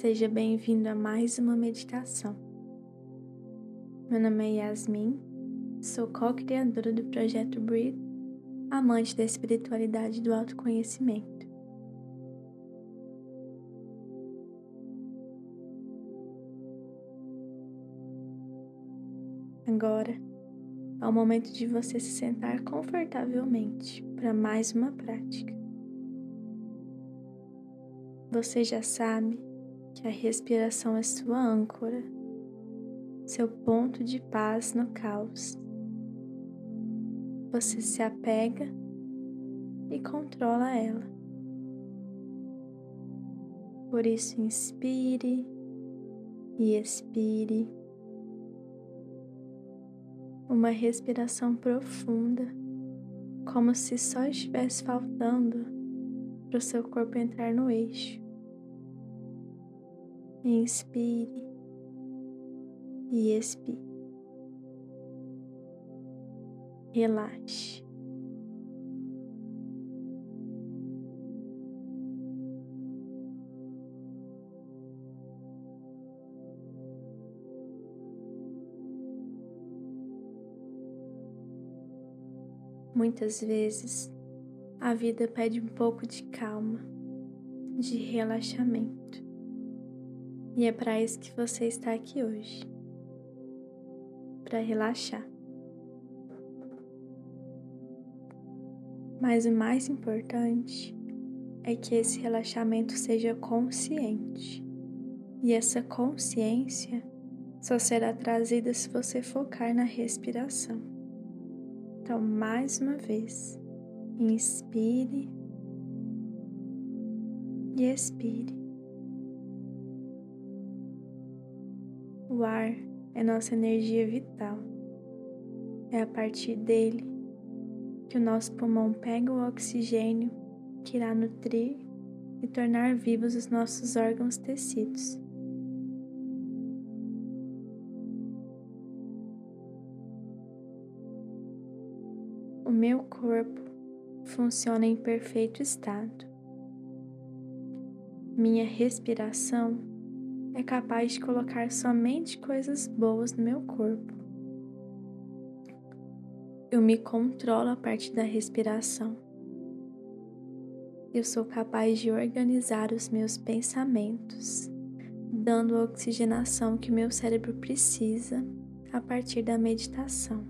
Seja bem-vindo a mais uma meditação. Meu nome é Yasmin, sou co-criadora do projeto Breathe, amante da espiritualidade do autoconhecimento. Agora é o momento de você se sentar confortavelmente para mais uma prática. Você já sabe que a respiração é sua âncora, seu ponto de paz no caos. Você se apega e controla ela. Por isso, inspire e expire. Uma respiração profunda, como se só estivesse faltando para o seu corpo entrar no eixo. Inspire e expire. Relaxe. Muitas vezes a vida pede um pouco de calma, de relaxamento. E é para isso que você está aqui hoje para relaxar. Mas o mais importante é que esse relaxamento seja consciente. E essa consciência só será trazida se você focar na respiração. Então, mais uma vez, inspire e expire. O ar é nossa energia vital. É a partir dele que o nosso pulmão pega o oxigênio que irá nutrir e tornar vivos os nossos órgãos tecidos. O meu corpo funciona em perfeito estado. Minha respiração é capaz de colocar somente coisas boas no meu corpo. Eu me controlo a partir da respiração. Eu sou capaz de organizar os meus pensamentos, dando a oxigenação que meu cérebro precisa a partir da meditação.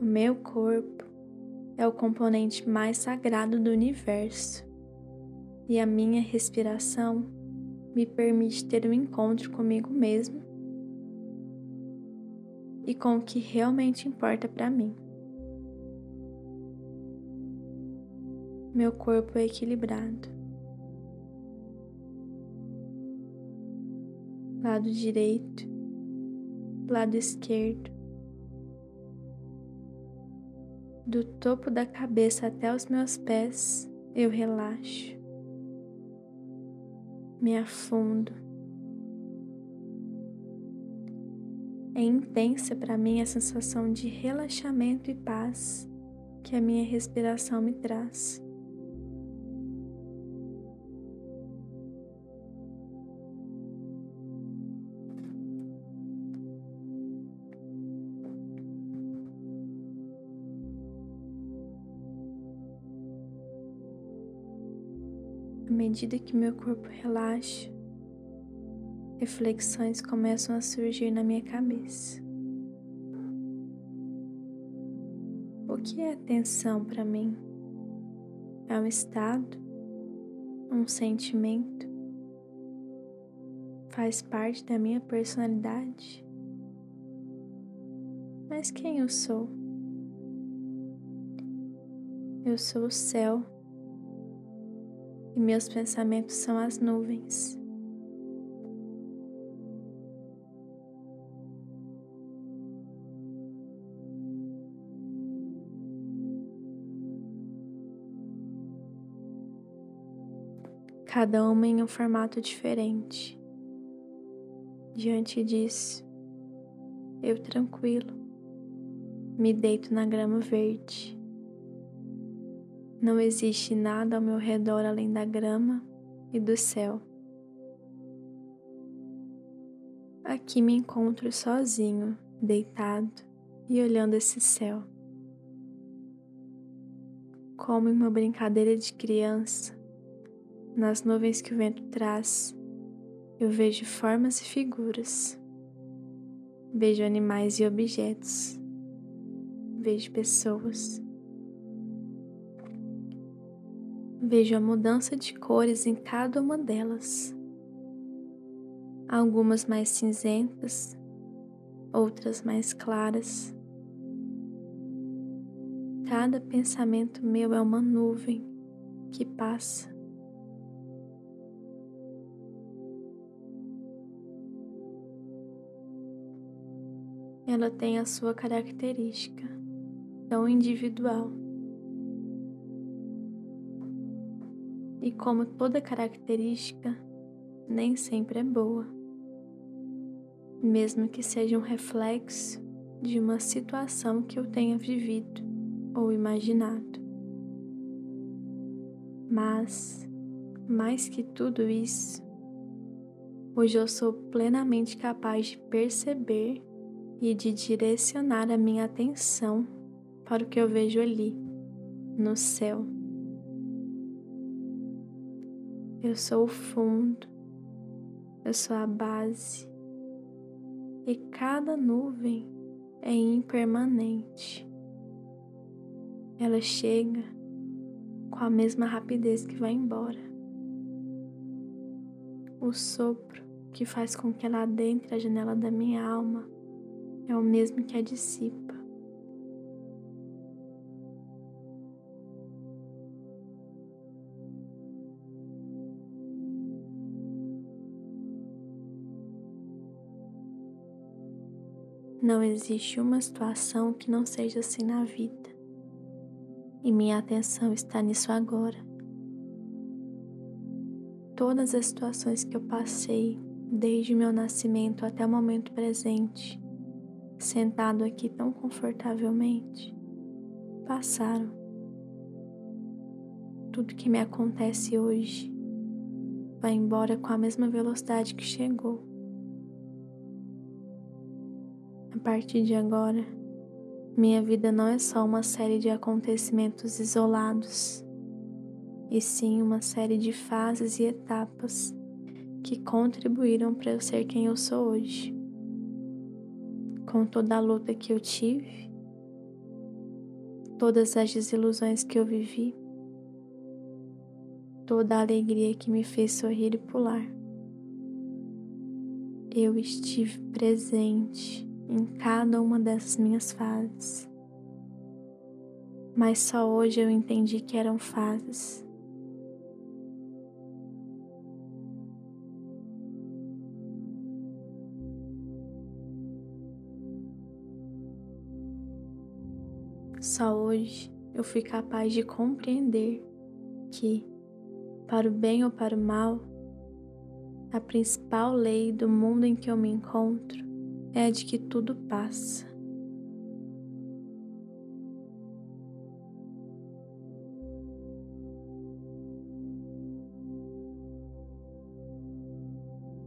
O meu corpo é o componente mais sagrado do universo e a minha respiração me permite ter um encontro comigo mesmo e com o que realmente importa para mim. Meu corpo é equilibrado. Lado direito, lado esquerdo, do topo da cabeça até os meus pés, eu relaxo me afundo. É intensa para mim a sensação de relaxamento e paz que a minha respiração me traz. À medida que meu corpo relaxa, reflexões começam a surgir na minha cabeça. O que é atenção para mim? É um estado? Um sentimento? Faz parte da minha personalidade? Mas quem eu sou? Eu sou o céu e meus pensamentos são as nuvens. Cada uma em um formato diferente. Diante disso, eu tranquilo, me deito na grama verde não existe nada ao meu redor além da grama e do céu. Aqui me encontro sozinho, deitado e olhando esse céu. Como em uma brincadeira de criança, nas nuvens que o vento traz, eu vejo formas e figuras. Vejo animais e objetos. Vejo pessoas. Vejo a mudança de cores em cada uma delas. Algumas mais cinzentas, outras mais claras. Cada pensamento meu é uma nuvem que passa. Ela tem a sua característica tão individual. E como toda característica, nem sempre é boa, mesmo que seja um reflexo de uma situação que eu tenha vivido ou imaginado. Mas, mais que tudo isso, hoje eu sou plenamente capaz de perceber e de direcionar a minha atenção para o que eu vejo ali, no céu. Eu sou o fundo, eu sou a base, e cada nuvem é impermanente. Ela chega com a mesma rapidez que vai embora. O sopro que faz com que ela adentre a janela da minha alma é o mesmo que a dissipa. Não existe uma situação que não seja assim na vida. E minha atenção está nisso agora. Todas as situações que eu passei, desde meu nascimento até o momento presente, sentado aqui tão confortavelmente, passaram. Tudo que me acontece hoje vai embora com a mesma velocidade que chegou. Partir de agora, minha vida não é só uma série de acontecimentos isolados, e sim uma série de fases e etapas que contribuíram para eu ser quem eu sou hoje. Com toda a luta que eu tive, todas as desilusões que eu vivi, toda a alegria que me fez sorrir e pular. Eu estive presente em cada uma dessas minhas fases. Mas só hoje eu entendi que eram fases. Só hoje eu fui capaz de compreender que, para o bem ou para o mal, a principal lei do mundo em que eu me encontro é de que tudo passa.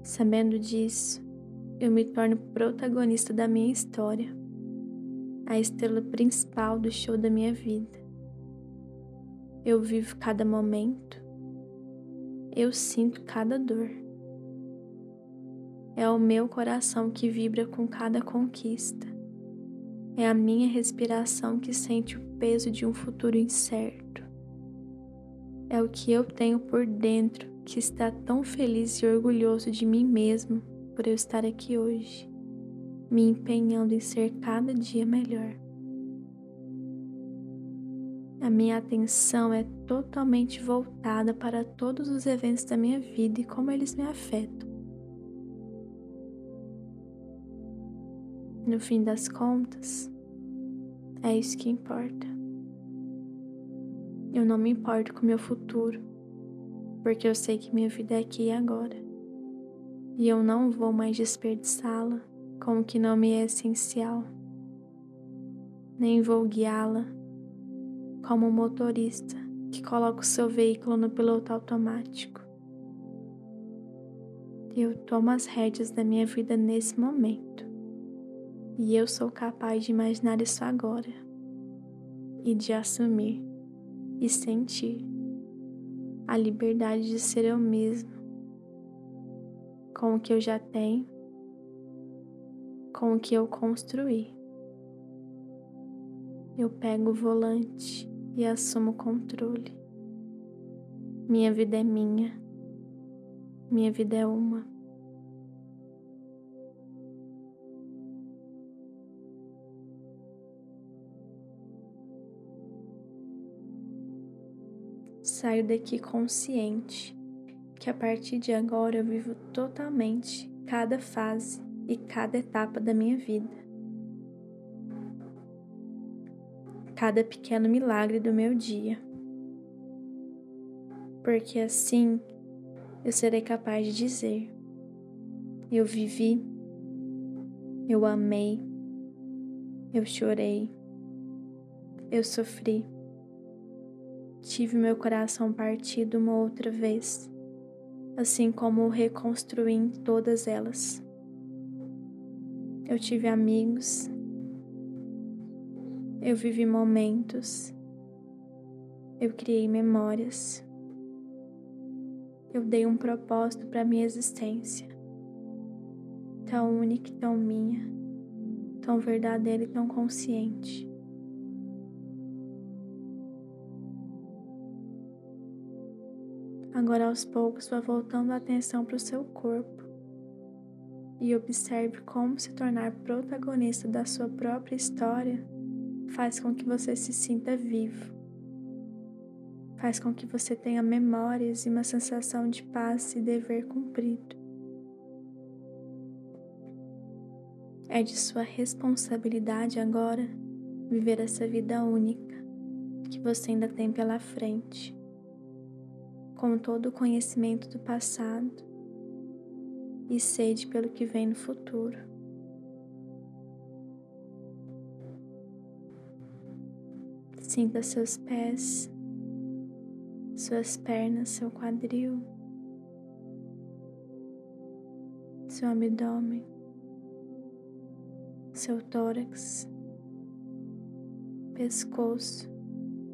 Sabendo disso, eu me torno protagonista da minha história, a estrela principal do show da minha vida. Eu vivo cada momento, eu sinto cada dor. É o meu coração que vibra com cada conquista. É a minha respiração que sente o peso de um futuro incerto. É o que eu tenho por dentro que está tão feliz e orgulhoso de mim mesmo por eu estar aqui hoje, me empenhando em ser cada dia melhor. A minha atenção é totalmente voltada para todos os eventos da minha vida e como eles me afetam. No fim das contas, é isso que importa. Eu não me importo com meu futuro, porque eu sei que minha vida é aqui e agora. E eu não vou mais desperdiçá-la com o que não me é essencial. Nem vou guiá-la como um motorista que coloca o seu veículo no piloto automático, Eu tomo as rédeas da minha vida nesse momento. E eu sou capaz de imaginar isso agora. E de assumir e sentir a liberdade de ser eu mesmo, com o que eu já tenho, com o que eu construí. Eu pego o volante e assumo o controle. Minha vida é minha. Minha vida é uma. Saio daqui consciente que a partir de agora eu vivo totalmente cada fase e cada etapa da minha vida. Cada pequeno milagre do meu dia. Porque assim eu serei capaz de dizer: Eu vivi, eu amei, eu chorei, eu sofri, tive meu coração partido uma outra vez, assim como reconstruí em todas elas. Eu tive amigos, eu vivi momentos, eu criei memórias eu dei um propósito para minha existência, tão única e tão minha, tão verdadeira e tão consciente. Agora aos poucos vá voltando a atenção para o seu corpo e observe como se tornar protagonista da sua própria história faz com que você se sinta vivo faz com que você tenha memórias e uma sensação de paz e dever cumprido. É de sua responsabilidade agora viver essa vida única que você ainda tem pela frente, com todo o conhecimento do passado e sede pelo que vem no futuro. Sinta seus pés suas pernas, seu quadril, seu abdômen, seu tórax, pescoço,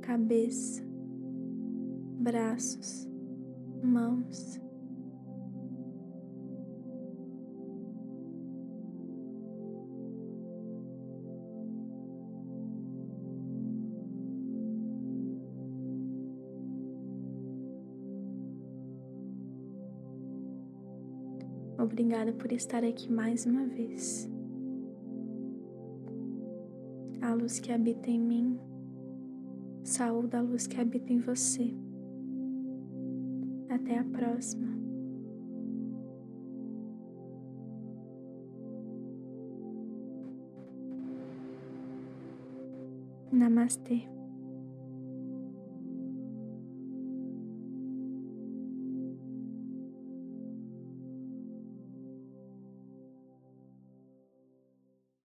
cabeça, braços, mãos. Obrigada por estar aqui mais uma vez. A luz que habita em mim, saúde a luz que habita em você. Até a próxima. Namastê.